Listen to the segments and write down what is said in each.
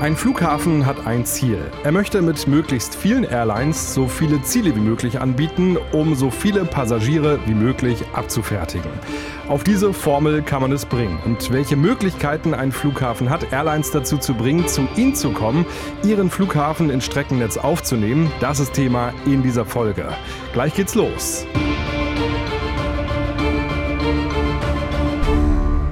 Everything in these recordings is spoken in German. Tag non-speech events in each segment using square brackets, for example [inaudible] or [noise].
Ein Flughafen hat ein Ziel. Er möchte mit möglichst vielen Airlines so viele Ziele wie möglich anbieten, um so viele Passagiere wie möglich abzufertigen. Auf diese Formel kann man es bringen. Und welche Möglichkeiten ein Flughafen hat, Airlines dazu zu bringen, zu ihnen zu kommen, ihren Flughafen ins Streckennetz aufzunehmen, das ist Thema in dieser Folge. Gleich geht's los.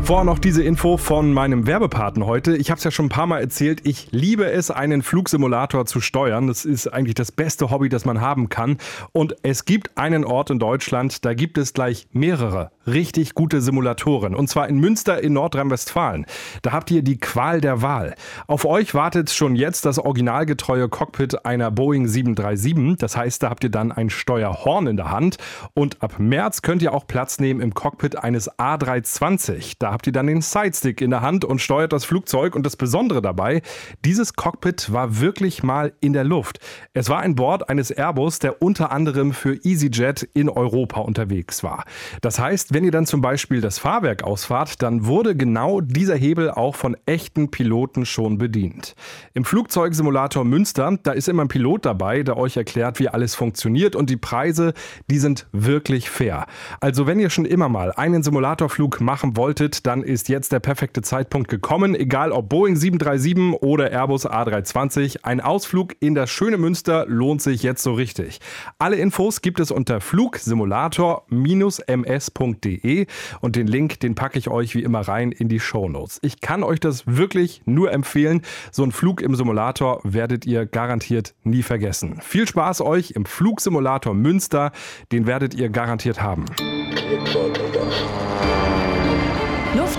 Vorher noch diese Info von meinem Werbepartner heute. Ich habe es ja schon ein paar Mal erzählt, ich liebe es, einen Flugsimulator zu steuern. Das ist eigentlich das beste Hobby, das man haben kann. Und es gibt einen Ort in Deutschland, da gibt es gleich mehrere richtig gute Simulatoren. Und zwar in Münster in Nordrhein-Westfalen. Da habt ihr die Qual der Wahl. Auf euch wartet schon jetzt das originalgetreue Cockpit einer Boeing 737. Das heißt, da habt ihr dann ein Steuerhorn in der Hand. Und ab März könnt ihr auch Platz nehmen im Cockpit eines A320. Da habt ihr dann den Sidestick in der Hand und steuert das Flugzeug. Und das Besondere dabei, dieses Cockpit war wirklich mal in der Luft. Es war ein Bord eines Airbus, der unter anderem für EasyJet in Europa unterwegs war. Das heißt, wenn ihr dann zum Beispiel das Fahrwerk ausfahrt, dann wurde genau dieser Hebel auch von echten Piloten schon bedient. Im Flugzeugsimulator Münster, da ist immer ein Pilot dabei, der euch erklärt, wie alles funktioniert und die Preise, die sind wirklich fair. Also wenn ihr schon immer mal einen Simulatorflug machen wolltet, dann ist jetzt der perfekte Zeitpunkt gekommen. Egal ob Boeing 737 oder Airbus A320, ein Ausflug in das schöne Münster lohnt sich jetzt so richtig. Alle Infos gibt es unter flugsimulator-ms.de und den Link, den packe ich euch wie immer rein in die Shownotes. Ich kann euch das wirklich nur empfehlen. So ein Flug im Simulator werdet ihr garantiert nie vergessen. Viel Spaß euch im Flugsimulator Münster, den werdet ihr garantiert haben.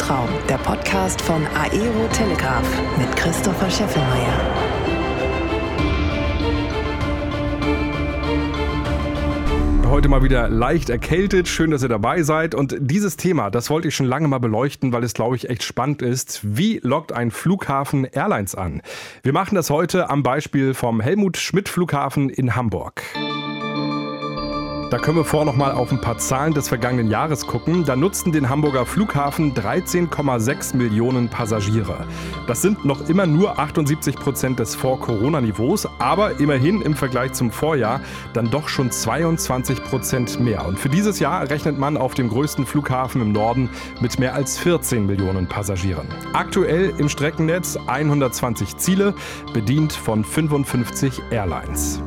Luftraum, der Podcast von Aero Telegraph mit Christopher Scheffelmeier. Heute mal wieder leicht erkältet. Schön, dass ihr dabei seid. Und dieses Thema, das wollte ich schon lange mal beleuchten, weil es, glaube ich, echt spannend ist. Wie lockt ein Flughafen Airlines an? Wir machen das heute am Beispiel vom Helmut Schmidt Flughafen in Hamburg. Da können wir vor noch mal auf ein paar Zahlen des vergangenen Jahres gucken. Da nutzten den Hamburger Flughafen 13,6 Millionen Passagiere. Das sind noch immer nur 78 Prozent des Vor-Corona-Niveaus, aber immerhin im Vergleich zum Vorjahr dann doch schon 22 Prozent mehr. Und für dieses Jahr rechnet man auf dem größten Flughafen im Norden mit mehr als 14 Millionen Passagieren. Aktuell im Streckennetz 120 Ziele, bedient von 55 Airlines.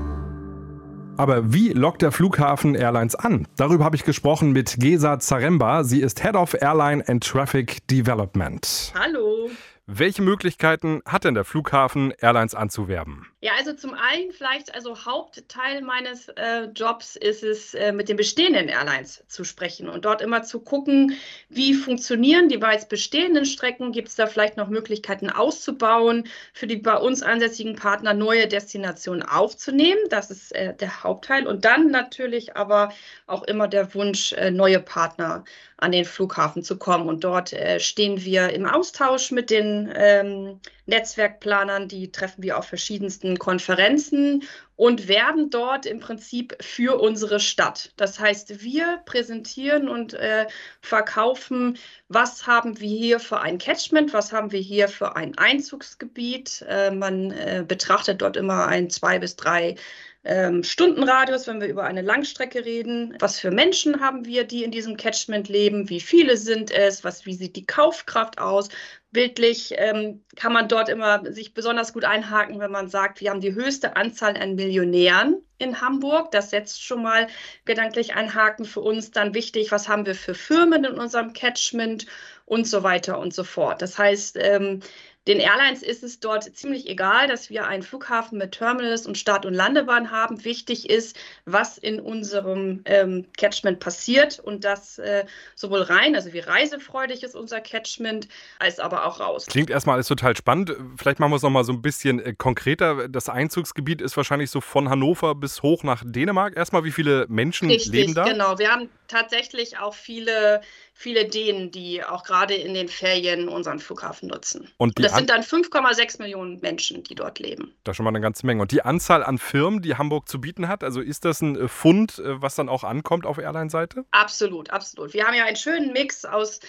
Aber wie lockt der Flughafen Airlines an? Darüber habe ich gesprochen mit Gesa Zaremba. Sie ist Head of Airline and Traffic Development. Hallo. Welche Möglichkeiten hat denn der Flughafen, Airlines anzuwerben? Ja, also zum einen vielleicht, also Hauptteil meines äh, Jobs ist es, äh, mit den bestehenden Airlines zu sprechen und dort immer zu gucken, wie funktionieren die bereits bestehenden Strecken, gibt es da vielleicht noch Möglichkeiten auszubauen, für die bei uns ansässigen Partner neue Destinationen aufzunehmen. Das ist äh, der Hauptteil. Und dann natürlich aber auch immer der Wunsch, äh, neue Partner an den Flughafen zu kommen. Und dort äh, stehen wir im Austausch mit den ähm, Netzwerkplanern, die treffen wir auf verschiedensten Konferenzen und werden dort im Prinzip für unsere Stadt. Das heißt, wir präsentieren und äh, verkaufen, was haben wir hier für ein Catchment, was haben wir hier für ein Einzugsgebiet. Äh, man äh, betrachtet dort immer ein zwei bis drei ähm, Stundenradius, wenn wir über eine Langstrecke reden. Was für Menschen haben wir, die in diesem Catchment leben? Wie viele sind es? Was, wie sieht die Kaufkraft aus? Bildlich ähm, kann man dort immer sich besonders gut einhaken, wenn man sagt, wir haben die höchste Anzahl an Millionären in Hamburg. Das setzt schon mal gedanklich einen Haken für uns. Dann wichtig, was haben wir für Firmen in unserem Catchment und so weiter und so fort. Das heißt, ähm, den Airlines ist es dort ziemlich egal, dass wir einen Flughafen mit Terminals und Start- und Landebahn haben. Wichtig ist, was in unserem ähm, Catchment passiert und das äh, sowohl rein, also wie reisefreudig ist unser Catchment, als aber auch raus. Klingt erstmal alles total spannend. Vielleicht machen wir es nochmal so ein bisschen äh, konkreter. Das Einzugsgebiet ist wahrscheinlich so von Hannover bis hoch nach Dänemark. Erstmal, wie viele Menschen Richtig, leben da? Genau, wir haben tatsächlich auch viele, viele Dänen, die auch gerade in den Ferien unseren Flughafen nutzen. Und, Und das sind dann 5,6 Millionen Menschen, die dort leben. Ist schon mal eine ganze Menge. Und die Anzahl an Firmen, die Hamburg zu bieten hat, also ist das ein äh, Fund, äh, was dann auch ankommt auf Airline-Seite? Absolut, absolut. Wir haben ja einen schönen Mix aus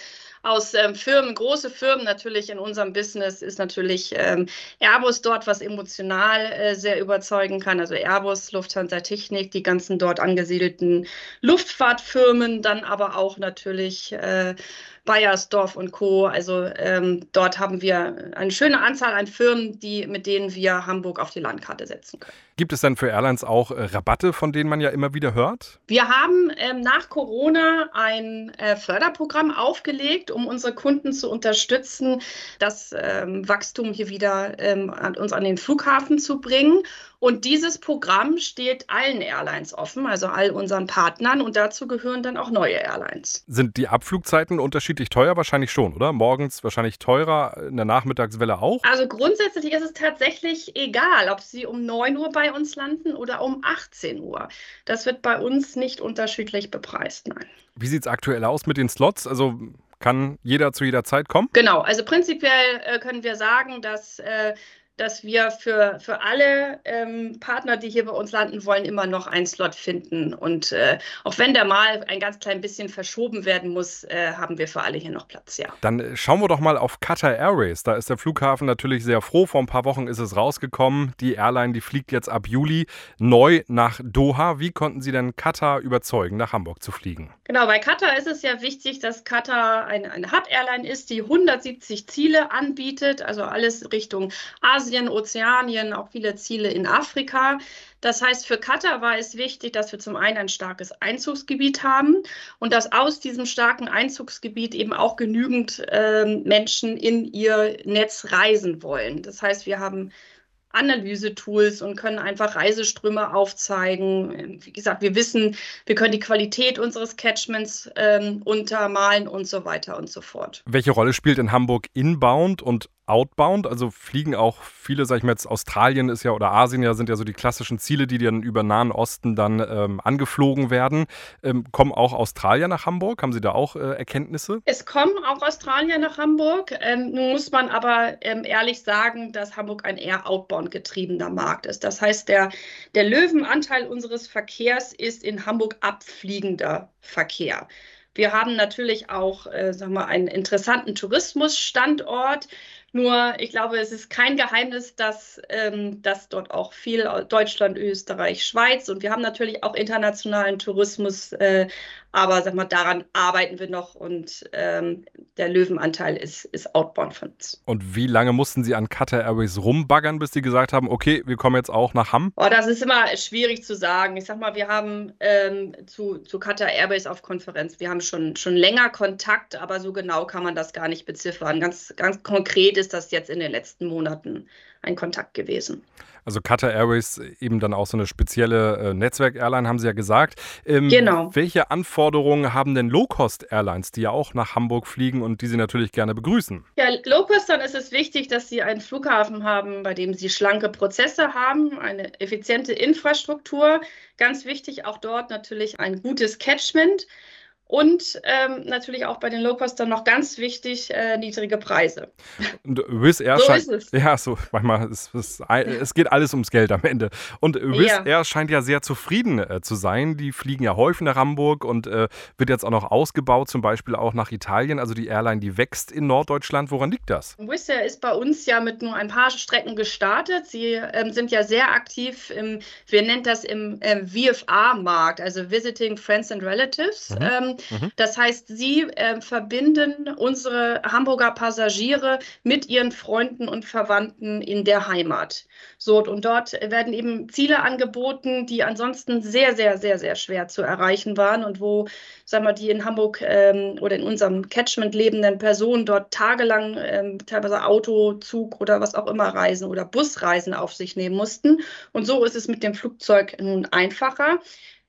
aus ähm, Firmen, große Firmen natürlich in unserem Business ist natürlich ähm, Airbus dort, was emotional äh, sehr überzeugen kann. Also Airbus, Lufthansa Technik, die ganzen dort angesiedelten Luftfahrtfirmen, dann aber auch natürlich äh, Bayersdorf und Co. Also ähm, dort haben wir eine schöne Anzahl an Firmen, die, mit denen wir Hamburg auf die Landkarte setzen können. Gibt es dann für Airlines auch äh, Rabatte, von denen man ja immer wieder hört? Wir haben ähm, nach Corona ein äh, Förderprogramm aufgelegt, um unsere Kunden zu unterstützen, das ähm, Wachstum hier wieder ähm, an uns an den Flughafen zu bringen. Und dieses Programm steht allen Airlines offen, also all unseren Partnern. Und dazu gehören dann auch neue Airlines. Sind die Abflugzeiten unterschiedlich teuer? Wahrscheinlich schon, oder? Morgens wahrscheinlich teurer, in der Nachmittagswelle auch? Also grundsätzlich ist es tatsächlich egal, ob Sie um 9 Uhr bei uns landen oder um 18 Uhr. Das wird bei uns nicht unterschiedlich bepreist, nein. Wie sieht es aktuell aus mit den Slots? Also kann jeder zu jeder Zeit kommen? Genau, also prinzipiell äh, können wir sagen, dass äh, dass wir für, für alle ähm, Partner, die hier bei uns landen wollen, immer noch einen Slot finden. Und äh, auch wenn der mal ein ganz klein bisschen verschoben werden muss, äh, haben wir für alle hier noch Platz, ja. Dann schauen wir doch mal auf Qatar Airways. Da ist der Flughafen natürlich sehr froh. Vor ein paar Wochen ist es rausgekommen. Die Airline, die fliegt jetzt ab Juli neu nach Doha. Wie konnten Sie denn Qatar überzeugen, nach Hamburg zu fliegen? Genau, bei Qatar ist es ja wichtig, dass Qatar eine, eine Hub-Airline ist, die 170 Ziele anbietet, also alles Richtung Asien. Asien, Ozeanien, auch viele Ziele in Afrika. Das heißt, für Katar war es wichtig, dass wir zum einen ein starkes Einzugsgebiet haben und dass aus diesem starken Einzugsgebiet eben auch genügend äh, Menschen in ihr Netz reisen wollen. Das heißt, wir haben Analysetools und können einfach Reiseströme aufzeigen. Wie gesagt, wir wissen, wir können die Qualität unseres Catchments ähm, untermalen und so weiter und so fort. Welche Rolle spielt in Hamburg Inbound und outbound? Also fliegen auch viele, sag ich mal jetzt, Australien ist ja oder Asien ja sind ja so die klassischen Ziele, die dann über Nahen Osten dann ähm, angeflogen werden. Ähm, kommen auch Australier nach Hamburg? Haben Sie da auch äh, Erkenntnisse? Es kommen auch Australier nach Hamburg. Ähm, nun muss man aber ähm, ehrlich sagen, dass Hamburg ein eher outbound getriebener Markt ist. Das heißt, der, der Löwenanteil unseres Verkehrs ist in Hamburg abfliegender Verkehr. Wir haben natürlich auch, äh, sagen wir, einen interessanten Tourismusstandort. Nur, ich glaube, es ist kein Geheimnis, dass, ähm, dass dort auch viel Deutschland, Österreich, Schweiz und wir haben natürlich auch internationalen Tourismus, äh, aber sag mal, daran arbeiten wir noch und ähm, der Löwenanteil ist, ist outbound von uns. Und wie lange mussten Sie an Qatar Airways rumbaggern, bis Sie gesagt haben, okay, wir kommen jetzt auch nach Hamm? Oh, das ist immer schwierig zu sagen. Ich sag mal, wir haben ähm, zu, zu Qatar Airways auf Konferenz, wir haben schon, schon länger Kontakt, aber so genau kann man das gar nicht beziffern. Ganz, ganz konkret ist das jetzt in den letzten Monaten ein Kontakt gewesen. Also Qatar Airways eben dann auch so eine spezielle äh, Netzwerk-Airline, haben Sie ja gesagt. Ähm, genau. Welche Anforderungen haben denn Low-Cost-Airlines, die ja auch nach Hamburg fliegen und die Sie natürlich gerne begrüßen? Ja, Low-Costern ist es wichtig, dass Sie einen Flughafen haben, bei dem Sie schlanke Prozesse haben, eine effiziente Infrastruktur. Ganz wichtig auch dort natürlich ein gutes Catchment. Und ähm, natürlich auch bei den Low-Costern noch ganz wichtig, äh, niedrige Preise. Und Wizz Air [laughs] so scheint, ist es. Ja, so, manchmal ist es, es geht alles ums Geld am Ende. Und Wizz ja. Air scheint ja sehr zufrieden äh, zu sein. Die fliegen ja häufig nach Hamburg und äh, wird jetzt auch noch ausgebaut, zum Beispiel auch nach Italien. Also die Airline, die wächst in Norddeutschland. Woran liegt das? Wizz Air ist bei uns ja mit nur ein paar Strecken gestartet. Sie ähm, sind ja sehr aktiv im, wir nennen das im ähm, VFA-Markt, also Visiting Friends and Relatives. Mhm. Ähm, Mhm. Das heißt, sie äh, verbinden unsere Hamburger Passagiere mit ihren Freunden und Verwandten in der Heimat. So, und dort werden eben Ziele angeboten, die ansonsten sehr, sehr, sehr, sehr schwer zu erreichen waren und wo, sagen wir, die in Hamburg ähm, oder in unserem Catchment lebenden Personen dort tagelang ähm, teilweise Auto, Zug oder was auch immer Reisen oder Busreisen auf sich nehmen mussten. Und so ist es mit dem Flugzeug nun einfacher.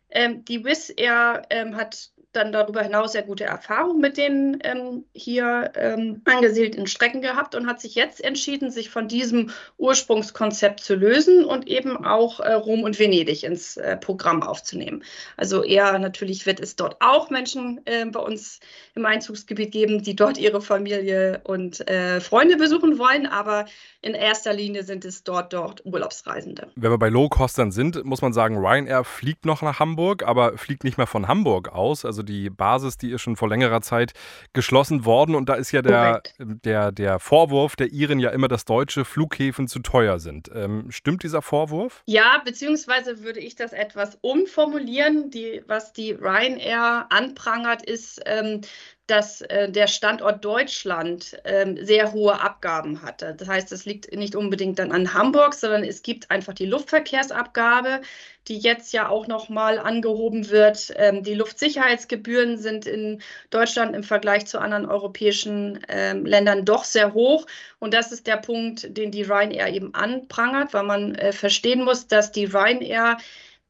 Ähm, die Wizz Air ähm, hat dann darüber hinaus sehr gute Erfahrungen mit den ähm, hier ähm, angesiedelten Strecken gehabt und hat sich jetzt entschieden, sich von diesem Ursprungskonzept zu lösen und eben auch äh, Rom und Venedig ins äh, Programm aufzunehmen. Also eher natürlich wird es dort auch Menschen äh, bei uns im Einzugsgebiet geben, die dort ihre Familie und äh, Freunde besuchen wollen, aber in erster Linie sind es dort, dort Urlaubsreisende. Wenn wir bei Low-Costern sind, muss man sagen, Ryanair fliegt noch nach Hamburg, aber fliegt nicht mehr von Hamburg aus. Also die Basis, die ist schon vor längerer Zeit geschlossen worden. Und da ist ja der, der, der Vorwurf der Iren ja immer, dass deutsche Flughäfen zu teuer sind. Ähm, stimmt dieser Vorwurf? Ja, beziehungsweise würde ich das etwas umformulieren. Die, was die Ryanair anprangert, ist, ähm, dass äh, der Standort Deutschland ähm, sehr hohe Abgaben hatte. Das heißt, es liegt nicht unbedingt dann an Hamburg, sondern es gibt einfach die Luftverkehrsabgabe, die jetzt ja auch nochmal angehoben wird. Ähm, die Luftsicherheitsgebühren sind in Deutschland im Vergleich zu anderen europäischen ähm, Ländern doch sehr hoch. Und das ist der Punkt, den die Ryanair eben anprangert, weil man äh, verstehen muss, dass die Ryanair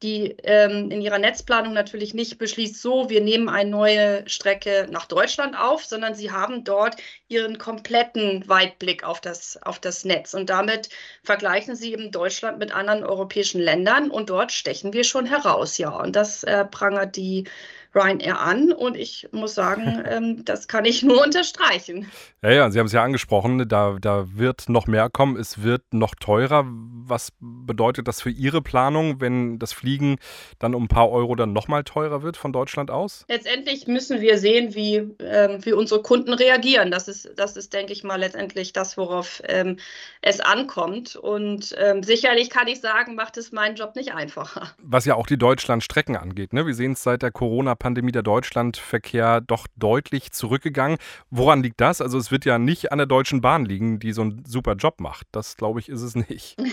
die ähm, in ihrer Netzplanung natürlich nicht beschließt, so, wir nehmen eine neue Strecke nach Deutschland auf, sondern sie haben dort ihren kompletten Weitblick auf das, auf das Netz. Und damit vergleichen sie eben Deutschland mit anderen europäischen Ländern und dort stechen wir schon heraus, ja. Und das äh, prangert die Ryanair an und ich muss sagen, [laughs] ähm, das kann ich nur unterstreichen. Ja, ja, Sie haben es ja angesprochen, da, da wird noch mehr kommen, es wird noch teurer. Was bedeutet das für Ihre Planung, wenn das Fliegen dann um ein paar Euro dann nochmal teurer wird von Deutschland aus? Letztendlich müssen wir sehen, wie, ähm, wie unsere Kunden reagieren. Das ist, das ist, denke ich mal, letztendlich das, worauf ähm, es ankommt. Und ähm, sicherlich kann ich sagen, macht es meinen Job nicht einfacher. Was ja auch die Deutschlandstrecken angeht. Ne? Wir sehen es seit der Corona-Pandemie Pandemie der Deutschlandverkehr doch deutlich zurückgegangen. Woran liegt das? Also es wird ja nicht an der Deutschen Bahn liegen, die so einen super Job macht. Das glaube ich ist es nicht. [laughs]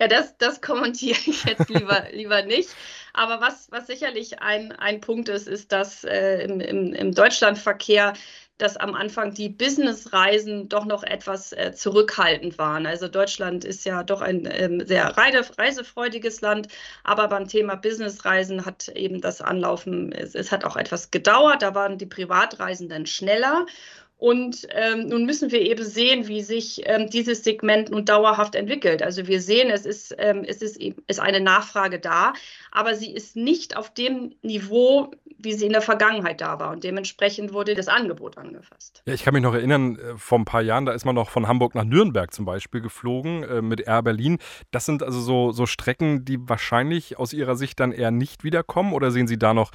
Ja, das, das kommentiere ich jetzt lieber, [laughs] lieber nicht. Aber was, was sicherlich ein, ein Punkt ist, ist, dass äh, im, im, im Deutschlandverkehr dass am Anfang die Businessreisen doch noch etwas äh, zurückhaltend waren. Also Deutschland ist ja doch ein ähm, sehr reisefreudiges Land, aber beim Thema Businessreisen hat eben das Anlaufen, es, es hat auch etwas gedauert, da waren die Privatreisenden schneller. Und ähm, nun müssen wir eben sehen, wie sich ähm, dieses Segment nun dauerhaft entwickelt. Also wir sehen, es ist, ähm, es ist, ist eine Nachfrage da, aber sie ist nicht auf dem Niveau, wie sie in der Vergangenheit da war. Und dementsprechend wurde das Angebot angefasst. Ja, ich kann mich noch erinnern, äh, vor ein paar Jahren, da ist man noch von Hamburg nach Nürnberg zum Beispiel geflogen äh, mit Air Berlin. Das sind also so, so Strecken, die wahrscheinlich aus Ihrer Sicht dann eher nicht wiederkommen oder sehen Sie da noch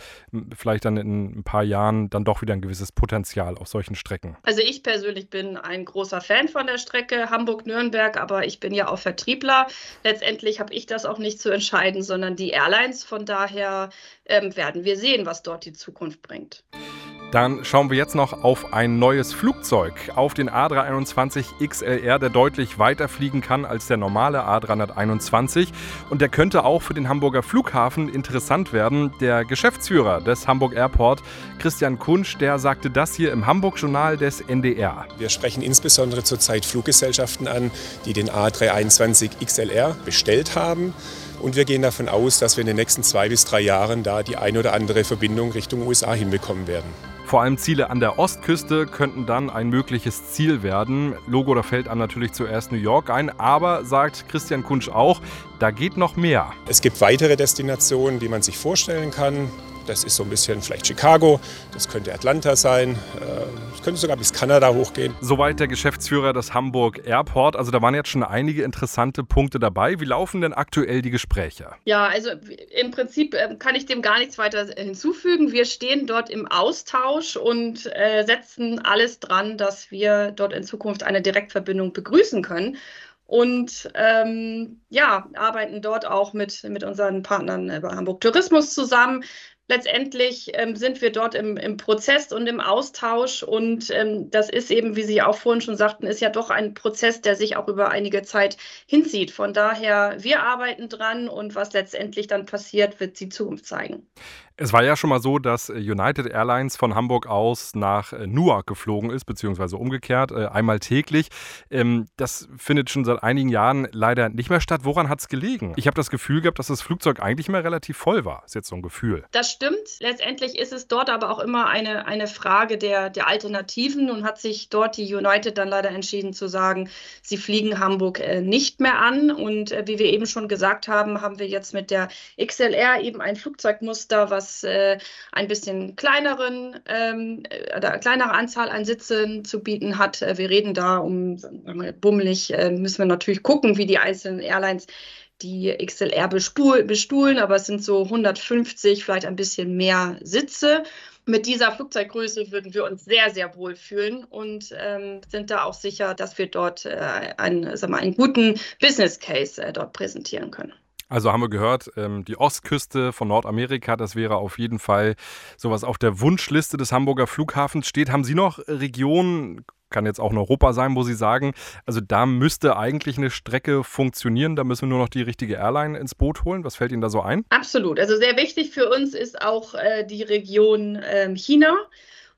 vielleicht dann in ein paar Jahren dann doch wieder ein gewisses Potenzial auf solchen Strecken? Also ich persönlich bin ein großer Fan von der Strecke Hamburg-Nürnberg, aber ich bin ja auch Vertriebler. Letztendlich habe ich das auch nicht zu entscheiden, sondern die Airlines. Von daher ähm, werden wir sehen, was dort die Zukunft bringt. Dann schauen wir jetzt noch auf ein neues Flugzeug, auf den A321 XLR, der deutlich weiter fliegen kann als der normale A321. Und der könnte auch für den Hamburger Flughafen interessant werden. Der Geschäftsführer des Hamburg Airport, Christian Kunsch, der sagte das hier im Hamburg-Journal des NDR. Wir sprechen insbesondere zurzeit Fluggesellschaften an, die den A321 XLR bestellt haben. Und wir gehen davon aus, dass wir in den nächsten zwei bis drei Jahren da die ein oder andere Verbindung Richtung USA hinbekommen werden. Vor allem Ziele an der Ostküste könnten dann ein mögliches Ziel werden. Logo, da fällt einem natürlich zuerst New York ein, aber sagt Christian Kunsch auch, da geht noch mehr. Es gibt weitere Destinationen, die man sich vorstellen kann. Das ist so ein bisschen vielleicht Chicago, das könnte Atlanta sein, es äh, könnte sogar bis Kanada hochgehen. Soweit der Geschäftsführer des Hamburg Airport. Also da waren jetzt schon einige interessante Punkte dabei. Wie laufen denn aktuell die Gespräche? Ja, also im Prinzip ähm, kann ich dem gar nichts weiter hinzufügen. Wir stehen dort im Austausch und äh, setzen alles dran, dass wir dort in Zukunft eine Direktverbindung begrüßen können und ähm, ja, arbeiten dort auch mit, mit unseren Partnern bei Hamburg Tourismus zusammen letztendlich ähm, sind wir dort im, im, Prozess und im Austausch. Und ähm, das ist eben, wie Sie auch vorhin schon sagten, ist ja doch ein Prozess, der sich auch über einige Zeit hinzieht. Von daher, wir arbeiten dran und was letztendlich dann passiert, wird die Zukunft zeigen. Es war ja schon mal so, dass äh, United Airlines von Hamburg aus nach äh, Newark geflogen ist, beziehungsweise umgekehrt, äh, einmal täglich. Ähm, das findet schon seit einigen Jahren leider nicht mehr statt. Woran hat es gelegen? Ich habe das Gefühl gehabt, dass das Flugzeug eigentlich immer relativ voll war. Ist jetzt so ein Gefühl. Das stimmt. Letztendlich ist es dort aber auch immer eine, eine Frage der, der Alternativen und hat sich dort die United dann leider entschieden zu sagen, sie fliegen Hamburg nicht mehr an. Und wie wir eben schon gesagt haben, haben wir jetzt mit der XLR eben ein Flugzeugmuster, was was äh, ein bisschen kleineren, ähm, oder kleinere Anzahl an Sitzen zu bieten hat. Äh, wir reden da um bummelig, äh, müssen wir natürlich gucken, wie die einzelnen Airlines die XLR bestuhl, bestuhlen, aber es sind so 150, vielleicht ein bisschen mehr Sitze. mit dieser Flugzeuggröße würden wir uns sehr, sehr wohl fühlen und ähm, sind da auch sicher, dass wir dort äh, einen, sag mal, einen guten Business Case äh, dort präsentieren können. Also haben wir gehört, ähm, die Ostküste von Nordamerika, das wäre auf jeden Fall sowas auf der Wunschliste des Hamburger Flughafens steht. Haben Sie noch Regionen, kann jetzt auch in Europa sein, wo Sie sagen, also da müsste eigentlich eine Strecke funktionieren, da müssen wir nur noch die richtige Airline ins Boot holen. Was fällt Ihnen da so ein? Absolut. Also sehr wichtig für uns ist auch äh, die Region äh, China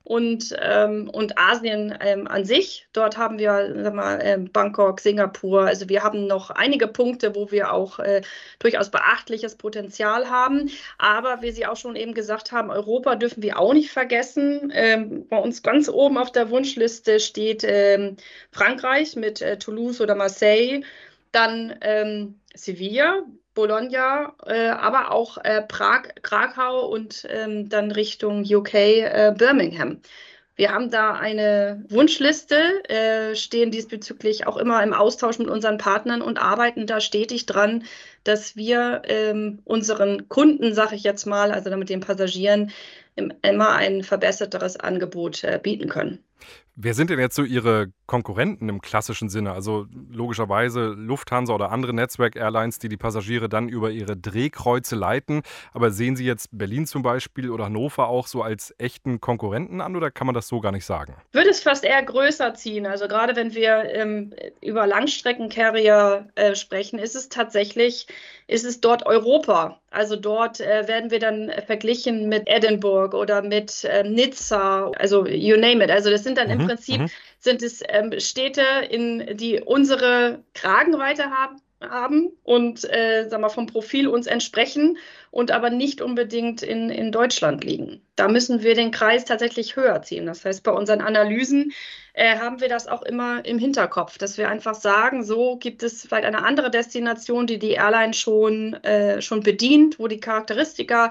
und, ähm, und Asien ähm, an sich. Dort haben wir sag mal, ähm, Bangkok, Singapur. Also wir haben noch einige Punkte, wo wir auch äh, durchaus beachtliches Potenzial haben. Aber wie Sie auch schon eben gesagt haben, Europa dürfen wir auch nicht vergessen. Ähm, bei uns ganz oben auf der Wunschliste steht ähm, Frankreich mit äh, Toulouse oder Marseille. Dann ähm, Sevilla, Bologna, äh, aber auch äh, Prag, Krakau und ähm, dann Richtung UK äh, Birmingham. Wir haben da eine Wunschliste, äh, stehen diesbezüglich auch immer im Austausch mit unseren Partnern und arbeiten da stetig dran, dass wir ähm, unseren Kunden, sage ich jetzt mal, also damit den Passagieren, im, immer ein verbesserteres Angebot äh, bieten können. Wer sind denn jetzt so Ihre Konkurrenten im klassischen Sinne? Also logischerweise Lufthansa oder andere Netzwerk-Airlines, die die Passagiere dann über ihre Drehkreuze leiten. Aber sehen Sie jetzt Berlin zum Beispiel oder Hannover auch so als echten Konkurrenten an oder kann man das so gar nicht sagen? Ich würde es fast eher größer ziehen. Also gerade wenn wir ähm, über Langstreckencarrier äh, sprechen, ist es tatsächlich, ist es dort Europa. Also dort äh, werden wir dann verglichen mit Edinburgh oder mit äh, Nizza, also you name it. Also das sind dann mhm, im Prinzip mhm. sind es ähm, Städte, in die unsere Kragenweite haben, haben und äh, sag mal, vom Profil uns entsprechen und aber nicht unbedingt in, in Deutschland liegen. Da müssen wir den Kreis tatsächlich höher ziehen. Das heißt, bei unseren Analysen äh, haben wir das auch immer im Hinterkopf, dass wir einfach sagen, so gibt es vielleicht eine andere Destination, die die Airline schon, äh, schon bedient, wo die Charakteristika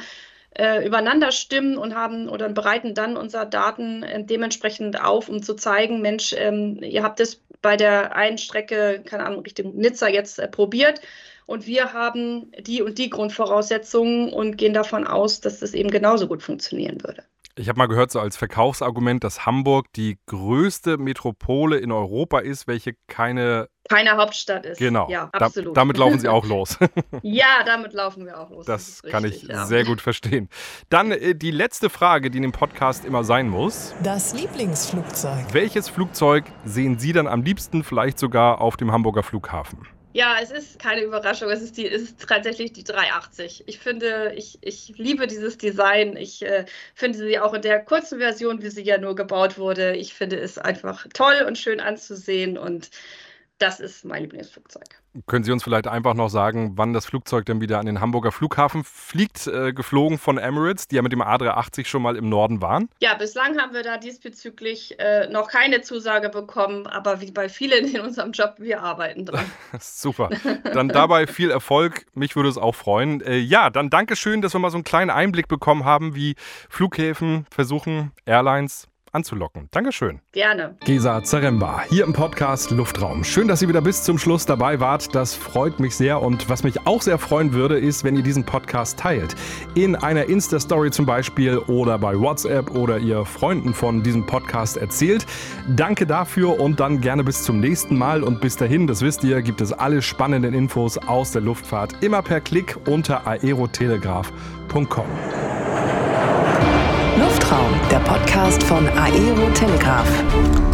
äh, übereinander stimmen und haben oder bereiten dann unsere Daten äh, dementsprechend auf, um zu zeigen, Mensch, ähm, ihr habt es bei der einen Strecke, keine Ahnung, Richtung Nizza jetzt äh, probiert und wir haben die und die Grundvoraussetzungen und gehen davon aus, dass das eben genauso gut funktionieren würde. Ich habe mal gehört, so als Verkaufsargument, dass Hamburg die größte Metropole in Europa ist, welche keine keine Hauptstadt ist. Genau. Ja, absolut. Da, damit laufen Sie [laughs] auch los. [laughs] ja, damit laufen wir auch los. Das, das kann richtig, ich ja. sehr gut verstehen. Dann äh, die letzte Frage, die in dem Podcast immer sein muss. Das Lieblingsflugzeug. Welches Flugzeug sehen Sie dann am liebsten, vielleicht sogar auf dem Hamburger Flughafen? Ja, es ist keine Überraschung. Es ist, die, es ist tatsächlich die 380. Ich finde, ich, ich liebe dieses Design. Ich äh, finde sie auch in der kurzen Version, wie sie ja nur gebaut wurde. Ich finde es einfach toll und schön anzusehen und das ist mein Lieblingsflugzeug. Können Sie uns vielleicht einfach noch sagen, wann das Flugzeug dann wieder an den Hamburger Flughafen fliegt, äh, geflogen von Emirates, die ja mit dem A380 schon mal im Norden waren? Ja, bislang haben wir da diesbezüglich äh, noch keine Zusage bekommen, aber wie bei vielen in unserem Job, wir arbeiten dran. [laughs] Super. Dann dabei viel Erfolg. Mich würde es auch freuen. Äh, ja, dann danke schön, dass wir mal so einen kleinen Einblick bekommen haben, wie Flughäfen versuchen, Airlines anzulocken. Dankeschön. Gerne. Gesa Zaremba, hier im Podcast Luftraum. Schön, dass ihr wieder bis zum Schluss dabei wart. Das freut mich sehr. Und was mich auch sehr freuen würde, ist, wenn ihr diesen Podcast teilt. In einer Insta-Story zum Beispiel oder bei WhatsApp oder ihr Freunden von diesem Podcast erzählt. Danke dafür und dann gerne bis zum nächsten Mal. Und bis dahin, das wisst ihr, gibt es alle spannenden Infos aus der Luftfahrt immer per Klick unter aerotelegraph.com. Der Podcast von Aero Telegraph.